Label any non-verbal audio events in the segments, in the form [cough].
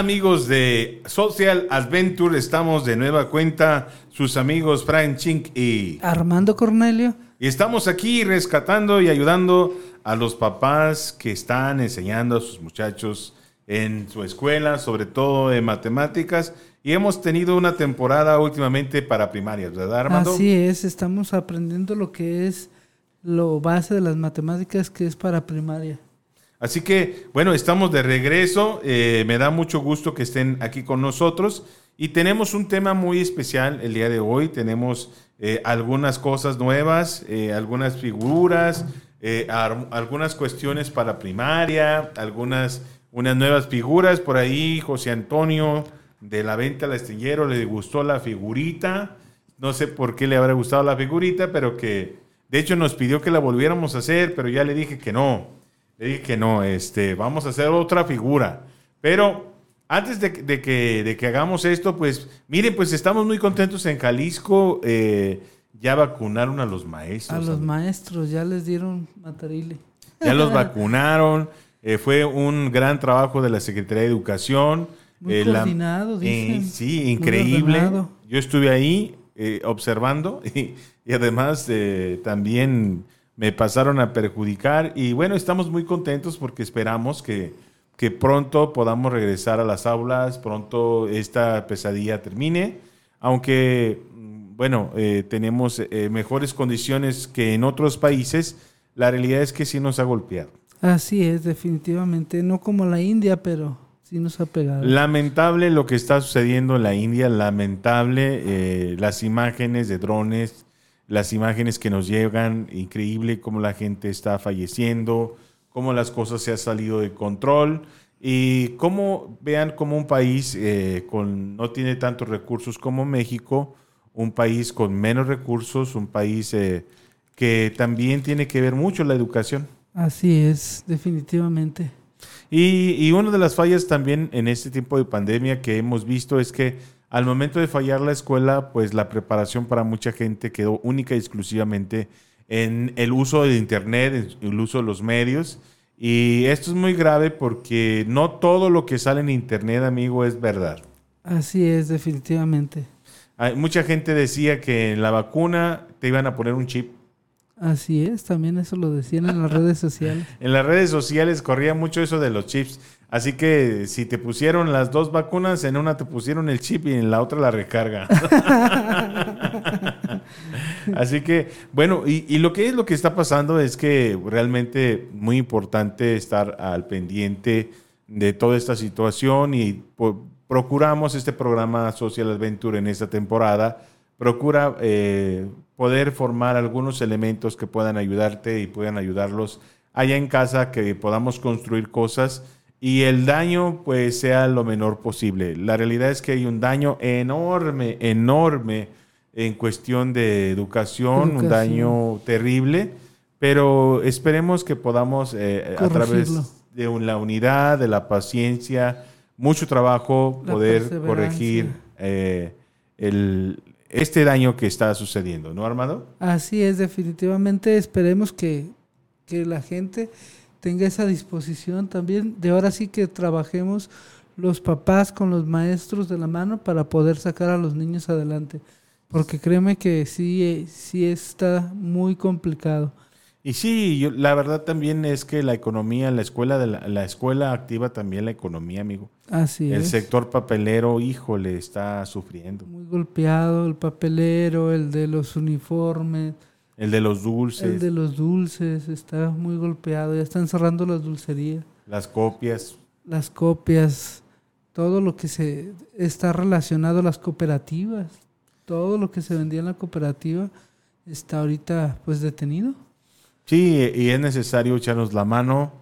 Amigos de Social Adventure, estamos de nueva cuenta, sus amigos Frank Chink y Armando Cornelio. Y estamos aquí rescatando y ayudando a los papás que están enseñando a sus muchachos en su escuela, sobre todo en matemáticas. Y hemos tenido una temporada últimamente para primarias, ¿verdad, Armando? Así es, estamos aprendiendo lo que es lo base de las matemáticas, que es para primaria. Así que, bueno, estamos de regreso. Eh, me da mucho gusto que estén aquí con nosotros. Y tenemos un tema muy especial el día de hoy. Tenemos eh, algunas cosas nuevas, eh, algunas figuras, algunas cuestiones para primaria, algunas unas nuevas figuras. Por ahí José Antonio de la venta al astillero le gustó la figurita. No sé por qué le habrá gustado la figurita, pero que de hecho nos pidió que la volviéramos a hacer, pero ya le dije que no. Le dije que no, este, vamos a hacer otra figura. Pero antes de, que, de que hagamos esto, pues miren, pues estamos muy contentos en Jalisco. Eh, ya vacunaron a los maestros. A los maestros, ya les dieron matarile. Ya los [laughs] vacunaron. Eh, fue un gran trabajo de la Secretaría de Educación. Muy eh, coordinado, dicen. sí, increíble. Yo estuve ahí observando [laughs] y, y además también me pasaron a perjudicar y bueno, estamos muy contentos porque esperamos que, que pronto podamos regresar a las aulas, pronto esta pesadilla termine, aunque mm, bueno, eh, tenemos eh, mejores condiciones que en otros países, la realidad es que sí nos ha golpeado. Así es, definitivamente, no como la India, pero sí nos ha pegado. Lamentable lo que está sucediendo en la India, lamentable eh, las imágenes de drones las imágenes que nos llegan, increíble cómo la gente está falleciendo, cómo las cosas se han salido de control y cómo vean como un país eh, con no tiene tantos recursos como México, un país con menos recursos, un país eh, que también tiene que ver mucho la educación. Así es, definitivamente. Y, y una de las fallas también en este tiempo de pandemia que hemos visto es que al momento de fallar la escuela, pues la preparación para mucha gente quedó única y exclusivamente en el uso de Internet, en el uso de los medios. Y esto es muy grave porque no todo lo que sale en Internet, amigo, es verdad. Así es, definitivamente. Hay, mucha gente decía que en la vacuna te iban a poner un chip. Así es, también eso lo decían en las redes sociales. [laughs] en las redes sociales corría mucho eso de los chips. Así que si te pusieron las dos vacunas, en una te pusieron el chip y en la otra la recarga. [laughs] Así que, bueno, y, lo que es lo que está pasando es que realmente muy importante estar al pendiente de toda esta situación y procuramos este programa Social Adventure en esta temporada. Procura eh, poder formar algunos elementos que puedan ayudarte y puedan ayudarlos allá en casa, que podamos construir cosas y el daño pues sea lo menor posible. La realidad es que hay un daño enorme, enorme en cuestión de educación, un daño terrible, pero esperemos que podamos eh, a través de la unidad, de la paciencia, mucho trabajo, poder corregir eh, el, este daño que está sucediendo, ¿no, Armando? Así es, definitivamente esperemos que, que la gente tenga esa disposición también de ahora sí que trabajemos los papás con los maestros de la mano para poder sacar a los niños adelante. Porque créeme que sí, sí está muy complicado. Y sí, la verdad también es que la economía, la escuela, de la, escuela activa también la economía, amigo. Así el es. El sector papelero, híjole, está sufriendo. Muy golpeado, el papelero, el de los uniformes el de los dulces. El de los dulces está muy golpeado. Ya están cerrando las dulcerías. Las copias. Las copias. Todo lo que se está relacionado a las cooperativas. Todo lo que se vendía en la cooperativa está ahorita pues detenido. Sí, y es necesario echarnos la mano.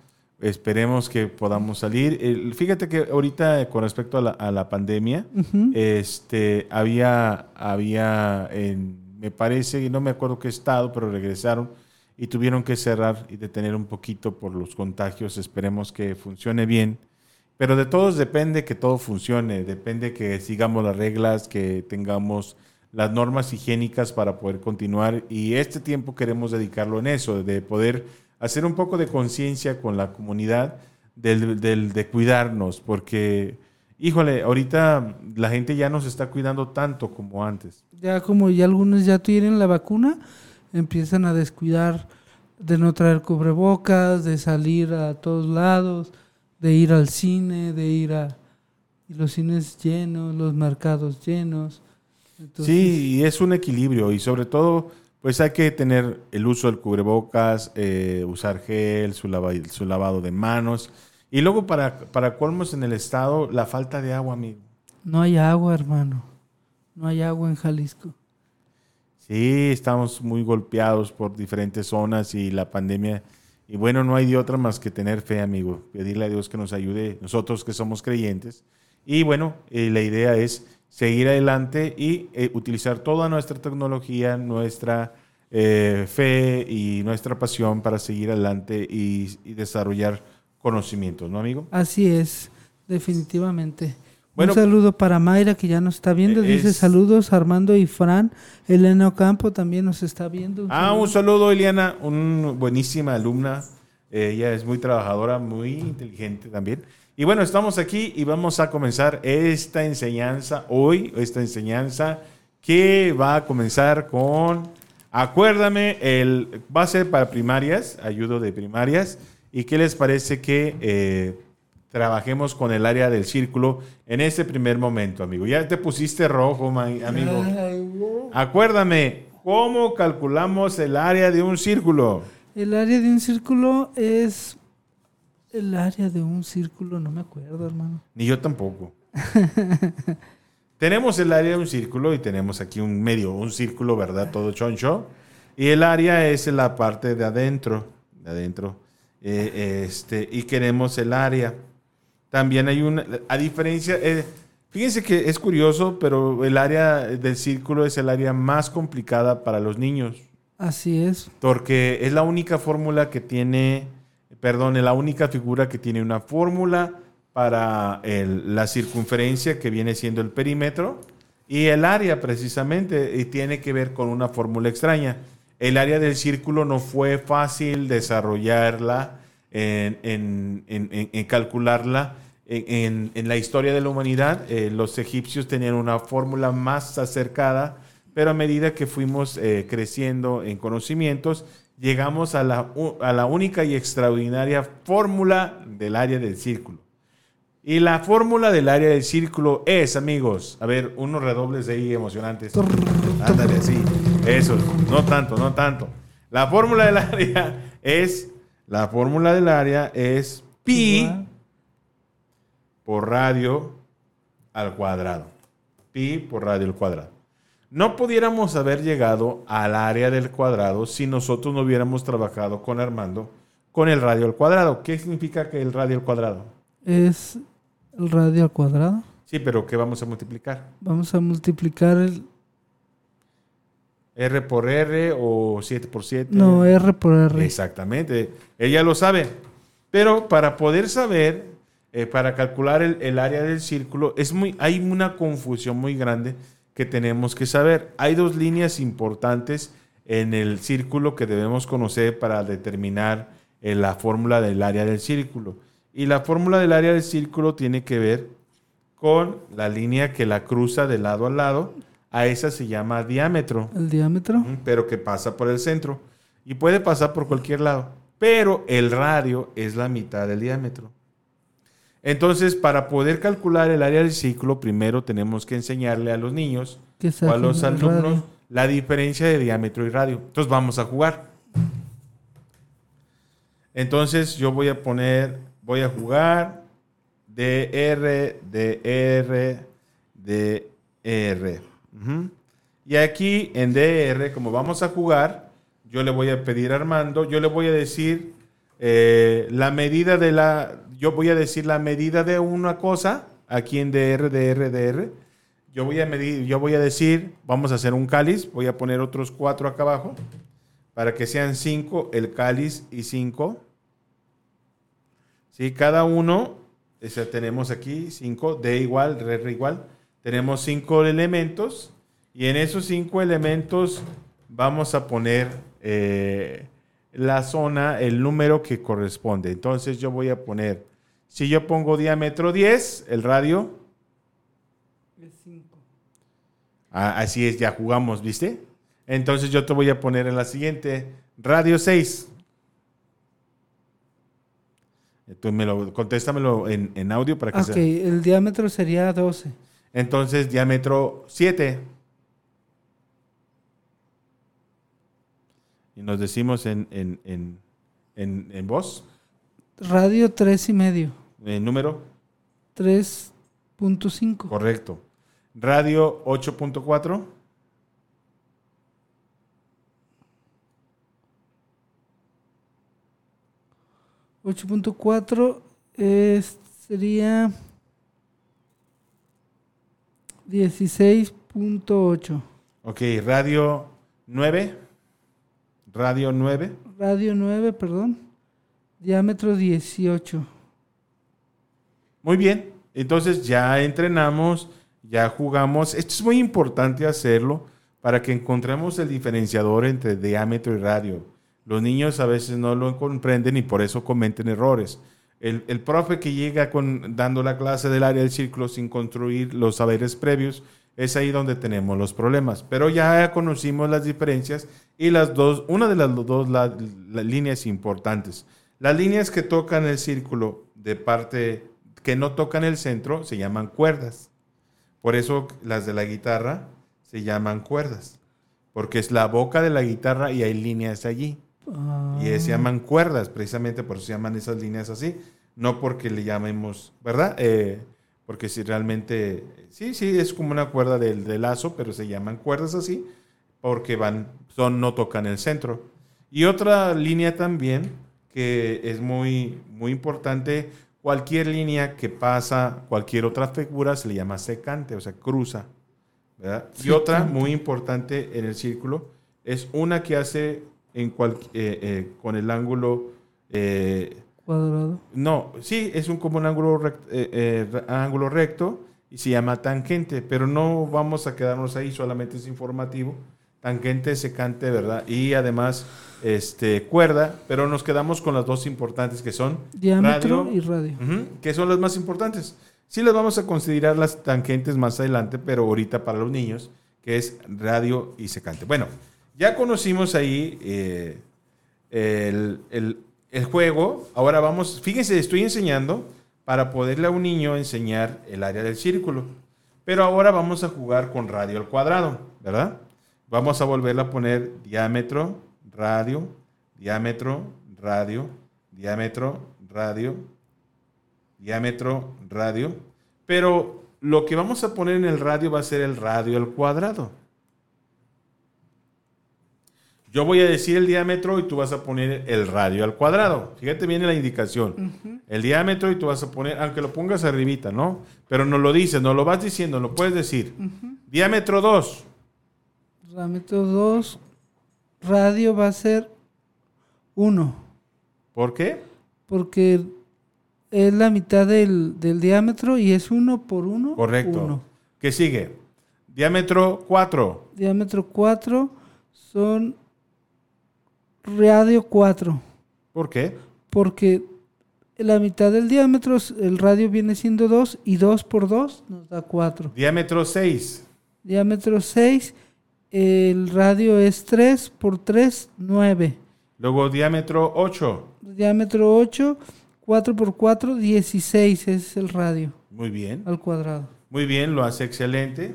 Esperemos que podamos salir. Fíjate que ahorita con respecto a la, pandemia, este, había, había en me parece, no me acuerdo qué estado, pero regresaron y tuvieron que cerrar y detener un poquito por los contagios. Esperemos que funcione bien. Pero de todos depende que todo funcione, depende que sigamos las reglas, que tengamos las normas higiénicas para poder continuar. Y este tiempo queremos dedicarlo en eso, de poder hacer un poco de conciencia con la comunidad, del, del, de cuidarnos, porque híjole, ahorita la gente ya no se está cuidando tanto como antes. Ya como ya algunos ya tienen la vacuna, empiezan a descuidar de no traer cubrebocas, de salir a todos lados, de ir al cine, de ir a los cines llenos, los mercados llenos. Entonces, Sí, y es un equilibrio y sobre todo, pues hay que tener el uso del cubrebocas, eh, usar gel, su, lava- su lavado de manos. Y luego para, para colmos en el estado, la falta de agua, amigo. no hay agua, hermano. No hay agua en Jalisco. Sí, estamos muy golpeados por diferentes zonas y la pandemia. Y bueno, no hay de otra más que tener fe, amigo. Pedirle a Dios que nos ayude, nosotros que somos creyentes. Y bueno, eh, la idea es seguir adelante y eh, utilizar toda nuestra tecnología, nuestra eh, fe y nuestra pasión para seguir adelante y, y desarrollar conocimientos, ¿no, amigo? Así es, definitivamente. Bueno, un saludo para Mayra que ya nos está viendo. Dice es- saludos Armando y Fran. Elena Ocampo también nos está viendo. Un Ah, saludo. un saludo, Eliana, una buenísima alumna. Eh, ella es muy trabajadora, muy inteligente también. Y bueno, estamos aquí y vamos a comenzar esta enseñanza hoy, esta enseñanza que va a comenzar con, acuérdame, el, va a ser para primarias, ayudo de primarias. ¿Y qué les parece que eh, trabajemos con el área del círculo en este primer momento, amigo? Ya te pusiste rojo, amigo. Acuérdame, ¿cómo calculamos el área de un círculo? El área de un círculo es el área de un círculo, no me acuerdo, hermano. Ni yo tampoco. tenemos el área de un círculo y tenemos aquí un medio, un círculo, ¿verdad? Todo choncho. Y el área es la parte de adentro, de adentro. Eh, este, y queremos el área. También hay una, a diferencia, eh, fíjense que es curioso, pero el área del círculo es el área más complicada para los niños. Así es. Porque es la única fórmula que tiene, perdón, la única figura que tiene una fórmula para la circunferencia que viene siendo el perímetro y el área precisamente y tiene que ver con una fórmula extraña. El área del círculo no fue fácil desarrollarla, en, calcularla. En la historia de la humanidad, eh, los egipcios tenían una fórmula más acercada pero a medida que fuimos eh, creciendo en conocimientos, llegamos a la, a la única y extraordinaria fórmula del área del círculo. Y la fórmula del área del círculo es, amigos, a ver, unos redobles de ahí emocionantes. Ándale, así. Eso, no tanto, no tanto. La fórmula del área es, la fórmula del área es pi por radio al cuadrado. Pi por radio al cuadrado. No pudiéramos haber llegado al área del cuadrado si nosotros no hubiéramos trabajado con Armando con el radio al cuadrado. ¿Qué significa que el radio al cuadrado? Es el radio al cuadrado. Sí, pero ¿qué vamos a multiplicar? Vamos a multiplicar el... ¿R por R o 7 por 7? No, R por R. Exactamente, ella lo sabe. Pero para poder saber, eh, para calcular el, el área del círculo, es muy, hay una confusión muy grande que tenemos que saber. Hay dos líneas importantes en el círculo que debemos conocer para determinar eh, la fórmula del área del círculo. Y la fórmula del área del círculo tiene que ver con la línea que la cruza de lado a lado. A esa se llama diámetro El diámetro. Pero que pasa por el centro y puede pasar por cualquier lado. Pero el radio es la mitad del diámetro. Entonces, para poder calcular el área del círculo, primero tenemos que enseñarle a los niños o a los alumnos radio. la diferencia de diámetro y radio. Entonces, vamos a jugar. Entonces, yo voy a poner, voy a jugar DR, DR, DR. Y aquí en DR, como vamos a jugar, yo le voy a pedir a Armando, yo le voy a decir eh, la medida de la, yo voy a decir la medida de una cosa, aquí en DR, DR, DR. Yo voy a medir, yo voy a decir, vamos a hacer un cáliz, voy a poner otros cuatro acá abajo, para que sean cinco el cáliz y cinco. Sí, cada uno, ese tenemos aquí cinco, D igual, R igual. Tenemos cinco elementos y en esos cinco elementos vamos a poner eh, la zona, el número que corresponde. Entonces yo voy a poner, si yo pongo diámetro 10, el radio, Es 5. Ah, así es, ya jugamos, ¿viste? Entonces yo te voy a poner en la siguiente, radio 6. Tú me lo, contéstamelo en, en audio para que Ok, sea. el diámetro sería 12. Entonces, diámetro 7. Y nos decimos en, en, en, en, en voz, Radio 3 y medio. en número 3.5. correcto. Radio 8.4. 8.4 es- sería 16.8. Ok, radio 9. Radio 9. Radio 9, perdón. Diámetro 18. Muy bien, entonces ya entrenamos, ya jugamos. Esto es muy importante hacerlo para que encontremos el diferenciador entre diámetro y radio. Los niños a veces no lo comprenden y por eso cometen errores. El, el profe que llega con, dando la clase del área del círculo sin construir los saberes previos, es ahí donde tenemos los problemas. Pero ya conocimos las diferencias y las dos, una de las dos la- líneas importantes. Las líneas que tocan el círculo de parte que no tocan el centro se llaman cuerdas. Por eso las de la guitarra se llaman cuerdas. Porque es la boca de la guitarra y hay líneas allí. Ah, Y se llaman cuerdas, precisamente por eso se llaman esas líneas así. No porque le llamemos, ¿verdad? Eh, porque si realmente, sí, sí, es como una cuerda del, del lazo, pero se llaman cuerdas así porque van, son, no tocan el centro. Y otra línea también que es muy, muy importante, cualquier línea que pasa cualquier otra figura se le llama secante, o sea, cruza. ¿verdad? Y otra muy importante en el círculo es una que hace en cual- eh, eh, con el ángulo eh, cuadrado. no, sí, es un como un ángulo, rect- eh, eh, ángulo recto y se llama tangente, pero no vamos a quedarnos ahí, solamente es informativo. Tangente, secante, ¿verdad? Y además, este, cuerda, pero nos quedamos con las dos importantes que son Diámetro radio, y radio. que son las más importantes. Sí las vamos a considerar las tangentes más adelante, pero ahorita para los niños, que es radio y secante. Bueno, ya conocimos ahí eh, el, el- el juego. Ahora vamos, fíjense, estoy enseñando para poderle a un niño enseñar el área del círculo. Pero ahora vamos a jugar con radio al cuadrado, ¿verdad? Vamos a volverle a poner diámetro, radio, diámetro, radio, diámetro, radio, diámetro, radio. Pero lo que vamos a poner en el radio va a ser el radio al cuadrado. Yo voy a decir el diámetro y tú vas a poner el radio al cuadrado. Fíjate bien en la indicación. El diámetro y tú vas a poner, aunque lo pongas arribita, ¿no? Pero no lo dices, no lo vas diciendo, lo puedes decir. Diámetro 2. Diámetro 2. Radio va a ser 1. ¿Por qué? Porque es la mitad del, del diámetro y es 1 por 1. Correcto. ¿Qué sigue? Diámetro 4. Diámetro 4 son radio 4. ¿Por qué? Porque la mitad del diámetro, el radio viene siendo 2 y 2 por 2 nos da 4. Diámetro 6. Diámetro 6, el radio es 3 por 3, 9. Luego diámetro 8. Diámetro 8, 4 por 4, 16 es el radio Muy bien. al cuadrado. Muy bien, lo hace excelente.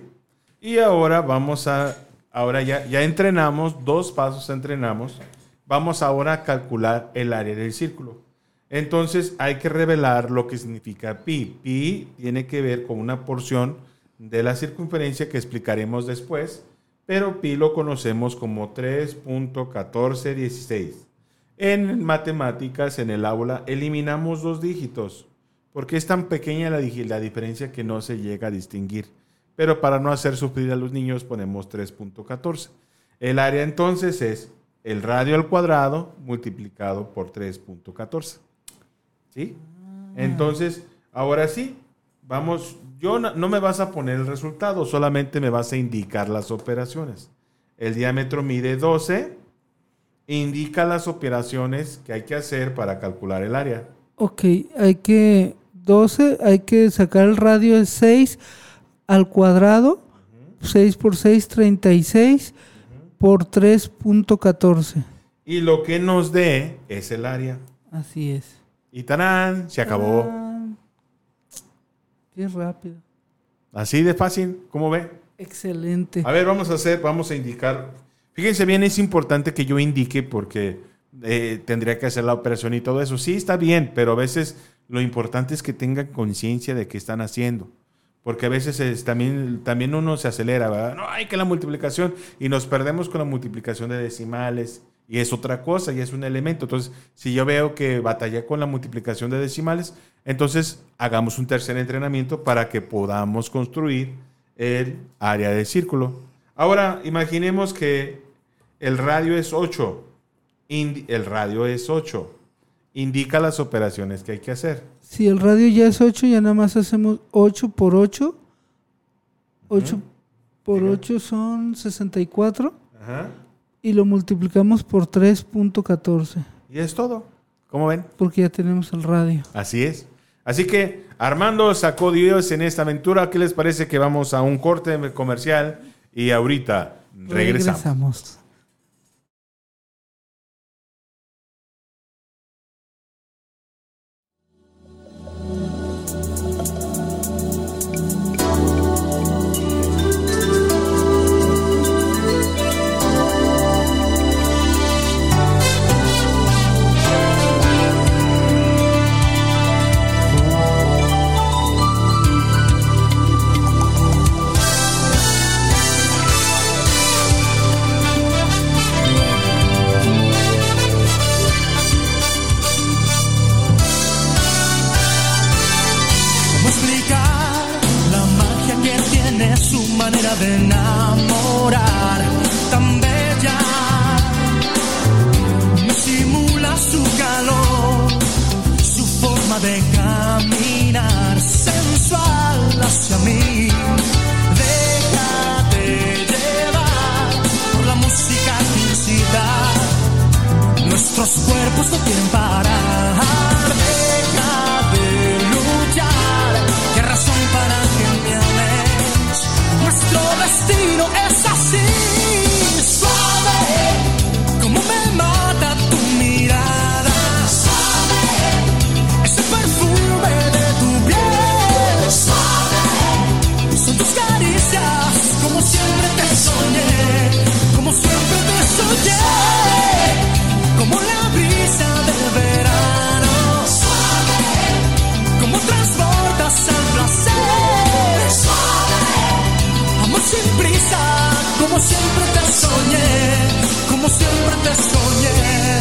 Y ahora vamos a, ahora ya, ya entrenamos, dos pasos entrenamos. Vamos ahora a calcular el área del círculo. Entonces hay que revelar lo que significa pi. Pi tiene que ver con una porción de la circunferencia que explicaremos después, pero pi lo conocemos como 3.1416. En matemáticas, en el aula, eliminamos dos dígitos, porque es tan pequeña la, la diferencia que no se llega a distinguir. Pero para no hacer sufrir a los niños ponemos 3.14. El área entonces es el radio al cuadrado multiplicado por 3.14. ¿Sí? Entonces, ahora sí, vamos, yo no, no me vas a poner el resultado, solamente me vas a indicar las operaciones. El diámetro mide 12, indica las operaciones que hay que hacer para calcular el área. Ok, hay que 12, hay que sacar el radio es 6, al cuadrado, 6 por 6, 36 por 3.14. Y lo que nos dé es el área. Así es. Y tarán, se acabó. Ah, qué rápido. Así de fácil, ¿cómo ve? Excelente. A ver, vamos a hacer, vamos a indicar. Fíjense bien, es importante que yo indique porque eh, tendría que hacer la operación y todo eso. Sí, está bien, pero a veces lo importante es que tengan conciencia de qué están haciendo. Porque a veces es- también, también uno se acelera, ¿verdad? No, hay que la multiplicación y nos perdemos con la multiplicación de decimales y es otra cosa y es un elemento. Entonces, si yo veo que batallé con la multiplicación de decimales, entonces hagamos un tercer entrenamiento para que podamos construir el área de círculo. Ahora, imaginemos que el radio es 8. Indi- el radio es 8. Indica las operaciones que hay que hacer. Si el radio ya es 8, ya nada más hacemos 8 por 8. 8 por Diga. 8 son 64 Ajá. y lo multiplicamos por 3.14 Y es todo. ¿Cómo ven? porque ya tenemos el radio. Así es. Así que Armando sacó Dios en esta aventura. ¿Qué les parece que vamos a un corte comercial y ahorita regresamos? Regresamos. Caminar sensual hacia mí. Déjate llevar por la música incita. Nuestros cuerpos no quieren parar. Deja de luchar. ¿Qué razón para que me ames? Nuestro destino es como siempre te soñé, como siempre te soñé.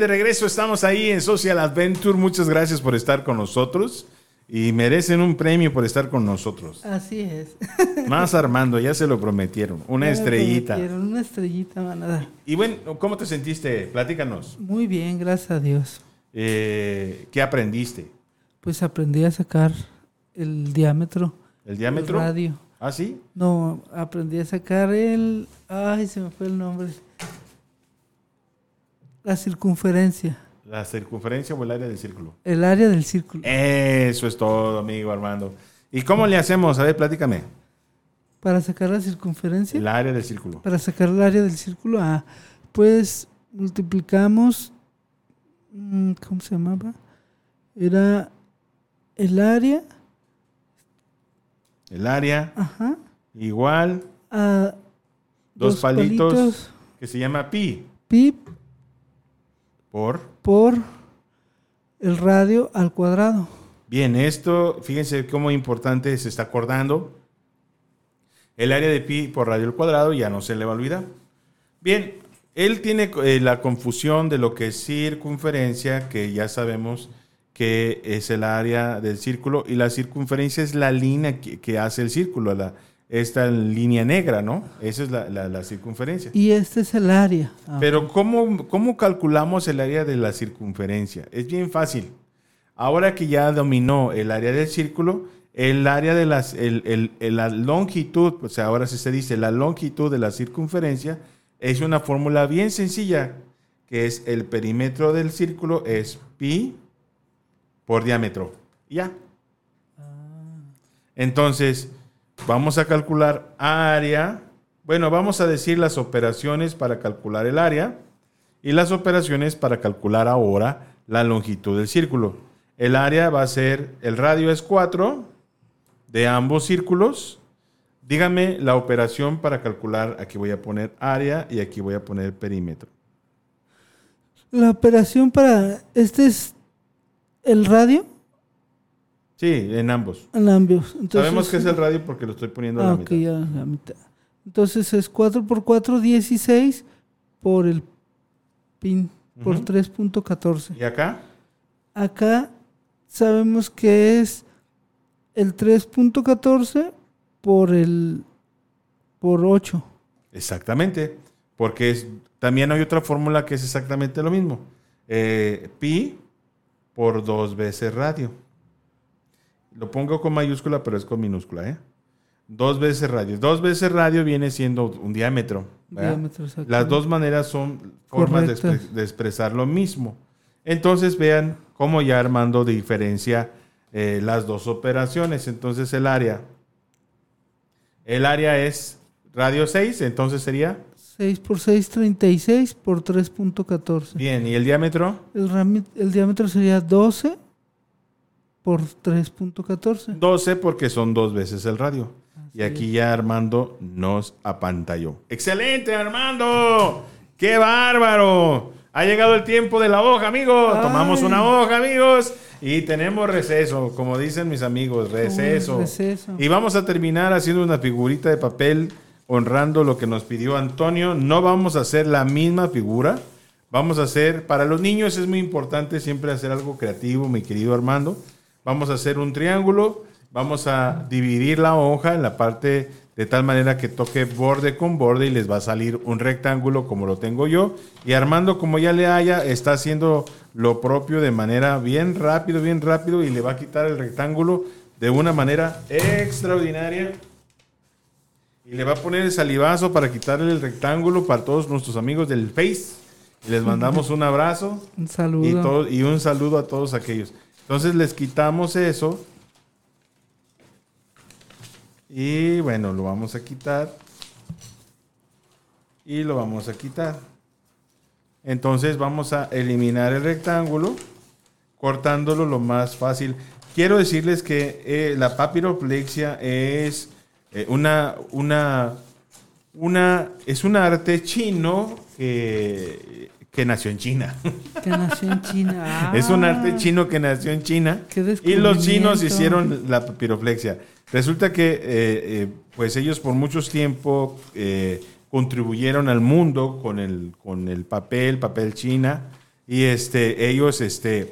De regreso estamos ahí en Social Adventure. Muchas gracias por estar con nosotros y merecen un premio por estar con nosotros. Así es. [laughs] Más Armando, ya se lo prometieron. Una Ya estrellita. prometieron, Una estrellita van a dar. Y bueno, ¿cómo te sentiste? Platícanos. Muy bien, gracias a Dios. Eh, ¿Qué aprendiste? Pues aprendí a sacar el diámetro. ¿El diámetro? del radio. ¿Ah, sí? No, aprendí a sacar el. Ay, se me fue el nombre. La circunferencia. ¿La circunferencia o el área del círculo? El área del círculo. Eso es todo, amigo Armando. ¿Y cómo le hacemos? A ver, platícame. Para sacar la circunferencia. El área del círculo. Para sacar el área del círculo. Ah, pues multiplicamos. mm, ¿Cómo se llamaba? Era el área. El área Ajá. igual, A dos, palitos, que se llama pi pi por... por el radio al cuadrado. Bien, esto, fíjense cómo importante se está acordando. El área de pi por radio al cuadrado ya no se le va a olvidar. Bien, él tiene eh, la confusión de lo que es circunferencia, que ya sabemos que es el área del círculo, y la circunferencia es la línea que, que hace el círculo, la, esta línea negra, ¿no? Esa es la, la- la circunferencia. Y este es el área. Ah, Pero ¿cómo, ¿cómo calculamos el área de la circunferencia? Es bien fácil. Ahora que ya dominó el área del círculo, el área de las, el- el- el- la longitud, o sea, ahora se dice la longitud de la circunferencia, es una fórmula bien sencilla, que es el perímetro del círculo es pi por diámetro. Ya. Entonces, vamos a calcular área. Bueno, vamos a decir las operaciones para calcular el área y las operaciones para calcular ahora la longitud del círculo. El área va a ser, el radio es 4 de ambos círculos. Dígame la operación para calcular, aquí voy a poner área y aquí voy a poner perímetro. La operación para. Este es el radio Sí, en ambos. en ambos. Entonces, Sabemos que es el radio porque lo estoy poniendo a la Ah, mitad. ok, ya la mitad. Entonces es 4 por 4, 16 por el pin, por Ujú. 3.14. ¿Y acá? Acá sabemos que es el 3.14 por el por 8. Exactamente, porque es, también hay otra fórmula que es exactamente lo mismo. Eh, pi por dos veces radio. Lo pongo con mayúscula, pero es con minúscula, ¿eh? Dos veces radio. Dos veces radio viene siendo un diámetro. Diámetro. Las dos maneras son formas de, Correctas. expre- de expresar lo mismo. Entonces vean cómo ya Armando diferencia eh, las dos operaciones. Entonces el área. El área es radio 6, entonces sería 6 por 6, 36 por 3.14. bien. ¿Y el diámetro? El diámetro sería 12 por 3.14. 12 porque son dos veces el radio. Y aquí ya Armando nos apantalló. ¡Excelente, Armando! ¡Qué bárbaro! Ha llegado el tiempo de la hoja, amigos. Ay. Tomamos una hoja, amigos. Y tenemos receso, como dicen mis amigos, receso. Uy, receso. Y vamos a terminar haciendo una figurita de papel honrando lo que nos pidió Antonio. No vamos a hacer la misma figura. Vamos a hacer, para los niños es muy importante siempre hacer algo creativo, mi querido Armando. Vamos a hacer un triángulo. Vamos a dividir la hoja en la parte de tal manera que toque borde con borde y les va a salir un rectángulo como lo tengo yo. Y Armando, como ya le haya, está haciendo lo propio de manera bien rápido, bien rápido y le va a quitar el rectángulo de una manera extraordinaria. Y le va a poner el salivazo para quitarle el rectángulo para todos nuestros amigos del Face. Y les mandamos un abrazo. Un Y, saludo. todo- y un saludo a todos aquellos. Entonces les quitamos eso. Y bueno, lo vamos a quitar. Y lo vamos a quitar. Entonces vamos a eliminar el rectángulo, cortándolo lo más fácil. Quiero decirles que eh, la papiroplexia es eh, una, una, una, es un arte chino que, que nació en China. Que nació en China. [laughs] Es un arte Ah, chino que nació en China Qué y los chinos hicieron la papiroflexia. Resulta que eh, eh, pues ellos por mucho tiempo eh, contribuyeron al mundo con el, con el papel, papel china, y este, ellos este,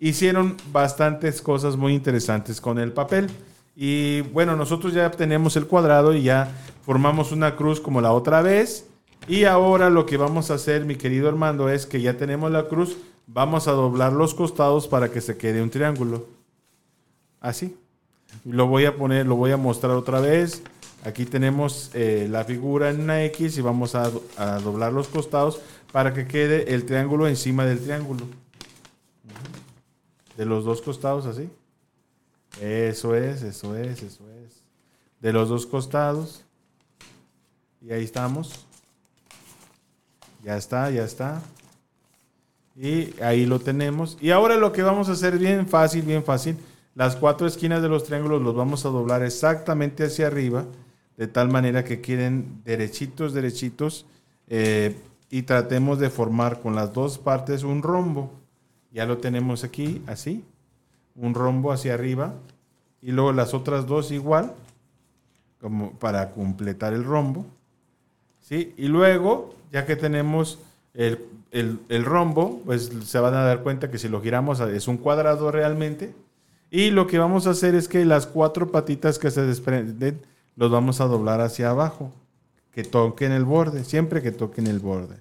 hicieron bastantes cosas muy interesantes con el papel. Y bueno, nosotros ya tenemos el cuadrado y ya formamos una cruz como la otra vez. Y ahora lo que vamos a hacer, mi querido Armando, es que ya tenemos la cruz, vamos a doblar los costados para que se quede un triángulo. Así. Lo voy a poner, lo voy a mostrar otra vez. Aquí tenemos eh, la figura en una X y vamos a, a doblar los costados para que quede el triángulo encima del triángulo. De los dos costados así. Eso es, eso es, eso es. De los dos costados. Y ahí estamos. Ya está, ya está. Y ahí lo tenemos. Y ahora lo que vamos a hacer bien fácil, bien fácil. Las cuatro esquinas de los triángulos los vamos a doblar exactamente hacia arriba. De tal manera que queden derechitos, derechitos. eh, y tratemos de formar con las dos partes un rombo. Ya lo tenemos aquí, así. Un rombo hacia arriba. Y luego las otras dos igual. Como para completar el rombo. ¿sí? Y luego, ya que tenemos el, el- rombo, pues se van a dar cuenta que si lo giramos es un cuadrado realmente. Y lo que vamos a hacer es que las cuatro patitas que se desprenden los vamos a doblar hacia abajo. Que toquen el borde, siempre que toquen el borde.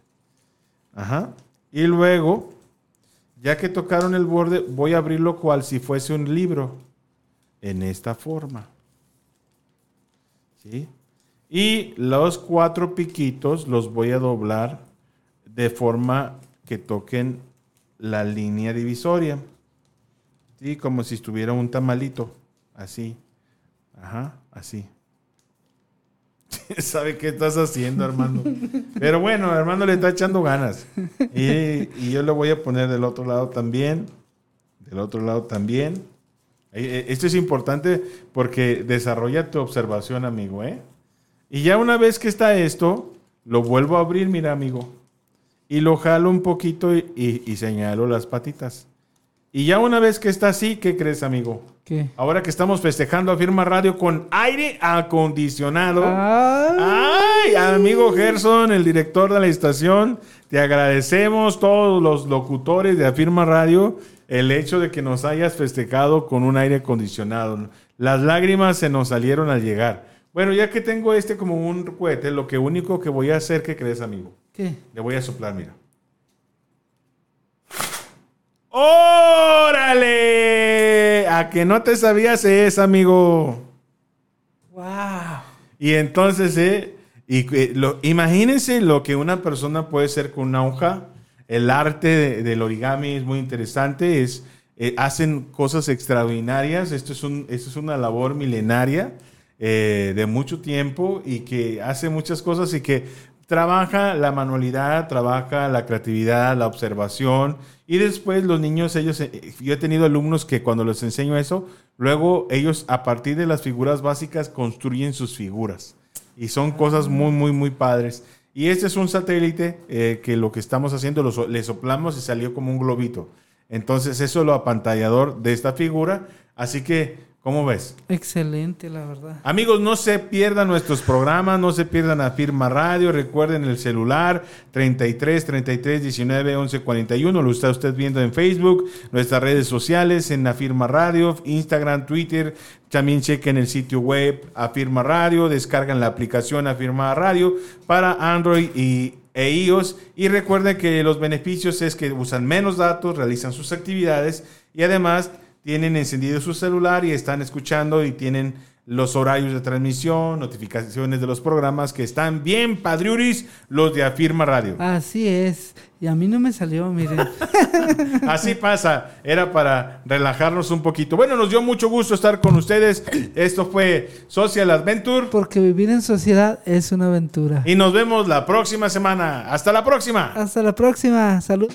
Ajá. Y luego, ya que tocaron el borde, voy a abrirlo cual si fuese un libro. En esta forma. ¿Sí? Y los cuatro piquitos los voy a doblar de forma que toquen la línea divisoria. Sí, como si estuviera un tamalito. Así. Ajá, así. [laughs] ¿Sabe qué estás haciendo, Armando? Pero bueno, Armando le está echando ganas. Y, yo lo voy a poner del otro lado también. Del otro lado también. Eh, eh, Esto es importante porque desarrolla tu observación, amigo, ¿eh? Y ya una vez que está esto, lo vuelvo a abrir, mira, amigo. Y lo jalo un poquito y, y- y señalo las patitas. Y ya una vez que está así, ¿qué crees, amigo? ¿Qué? Ahora que estamos festejando a Firma Radio con aire acondicionado. Ay, Ay, amigo Gerson, el director de la estación, te agradecemos todos los locutores de Afirma Radio el hecho de que nos hayas festejado con un aire acondicionado. Las lágrimas se nos salieron al llegar. Bueno, ya que tengo este como un cohete, lo que único que voy a hacer, ¿qué crees, amigo? ¿Qué? Le voy a soplar, mira. ¡Órale! A que no te sabías esa, amigo. ¡Wow! Y entonces, eh, y, eh, lo- imagínense lo que una persona puede hacer con una hoja. El arte de- del origami es muy interesante. Es, eh, hacen cosas extraordinarias. Esto es, un, esto es una labor milenaria eh, de mucho tiempo y que hace muchas cosas y que trabaja la manualidad, trabaja la creatividad, la observación. Y después los niños, ellos, eh, yo he tenido alumnos que cuando les enseño eso, luego ellos a partir de las figuras básicas construyen sus figuras. Y son cosas muy, muy, muy padres. Y este es un satélite eh, que lo que estamos haciendo, lo le soplamos y salió como un globito. Entonces eso es lo apantallador de esta figura. Así que ¿Cómo ves? Excelente, la verdad. Amigos, no se pierdan nuestros programas, no se pierdan a Firma Radio. Recuerden el celular 33 33 19 11 41. Lo está usted viendo en Facebook, nuestras redes sociales, en Afirma Radio, Instagram, Twitter. También chequen el sitio web Afirma Radio, descargan la aplicación Afirma Radio para Android y e iOS. Y recuerden que los beneficios es que usan menos datos, realizan sus actividades y además tienen encendido su celular y están escuchando y tienen los horarios de transmisión, notificaciones de los programas que están bien padriuris, los de Afirma Radio. Así es. Y a mí no me salió, miren. [laughs] Así pasa. Era para relajarnos un poquito. Bueno, nos dio mucho gusto estar con ustedes. Esto fue Social Adventure. Porque vivir en sociedad es una aventura. Y nos vemos la próxima semana. Hasta la próxima. Hasta la próxima. Salud.